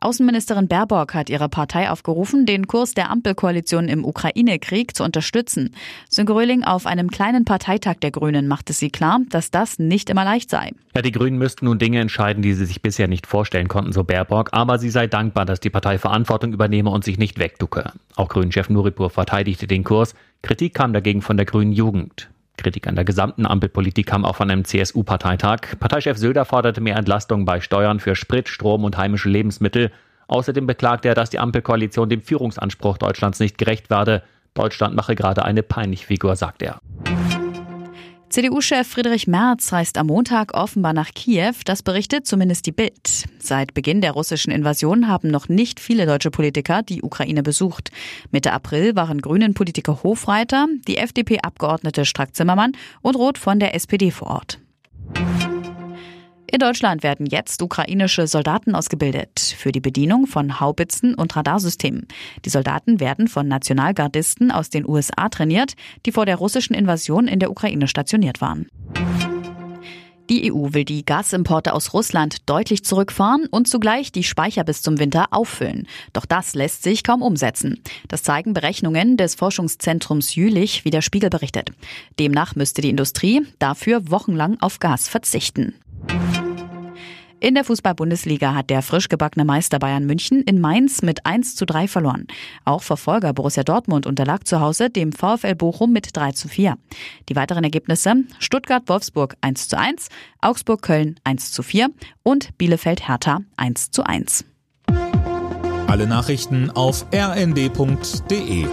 Außenministerin Baerbock hat ihre Partei aufgerufen, den Kurs der Ampelkoalition im Ukraine-Krieg zu unterstützen. Sönke Röhling auf einem kleinen Parteitag der Grünen machte sie klar, dass das nicht immer leicht sei. Ja, die Grünen müssten nun Dinge entscheiden, die sie sich bisher nicht vorstellen konnten, so Baerbock, aber sie sei dankbar, dass die Partei Verantwortung übernehme und sich nicht wegducke. Auch Grünen-Chef Nuripur verteidigte den Kurs. Kritik kam dagegen von der Grünen Jugend. Kritik an der gesamten Ampelpolitik kam auch von einem CSU-Parteitag. Parteichef Söder forderte mehr Entlastung bei Steuern für Sprit, Strom und heimische Lebensmittel. Außerdem beklagte er, dass die Ampelkoalition dem Führungsanspruch Deutschlands nicht gerecht werde. Deutschland mache gerade eine peinliche Figur, sagt er. CDU-Chef Friedrich Merz reist am Montag offenbar nach Kiew, das berichtet zumindest die Bild. Seit Beginn der russischen Invasion haben noch nicht viele deutsche Politiker die Ukraine besucht. Mitte April waren Grünen Politiker Hofreiter, die FDP-Abgeordnete Strack-Zimmermann und Roth von der SPD vor Ort. In Deutschland werden jetzt ukrainische Soldaten ausgebildet für die Bedienung von Haubitzen und Radarsystemen. Die Soldaten werden von Nationalgardisten aus den USA trainiert, die vor der russischen Invasion in der Ukraine stationiert waren. Die EU will die Gasimporte aus Russland deutlich zurückfahren und zugleich die Speicher bis zum Winter auffüllen. Doch das lässt sich kaum umsetzen. Das zeigen Berechnungen des Forschungszentrums Jülich, wie der Spiegel berichtet. Demnach müsste die Industrie dafür wochenlang auf Gas verzichten. In der Fußball-Bundesliga hat der frisch gebackene Meister Bayern München in Mainz mit 1 zu 3 verloren. Auch Verfolger Borussia Dortmund unterlag zu Hause dem VfL Bochum mit 3 zu 4. Die weiteren Ergebnisse Stuttgart-Wolfsburg 1 zu 1, Augsburg-Köln 1 zu 4 und Bielefeld-Hertha 1 zu 1. Alle Nachrichten auf rnd.de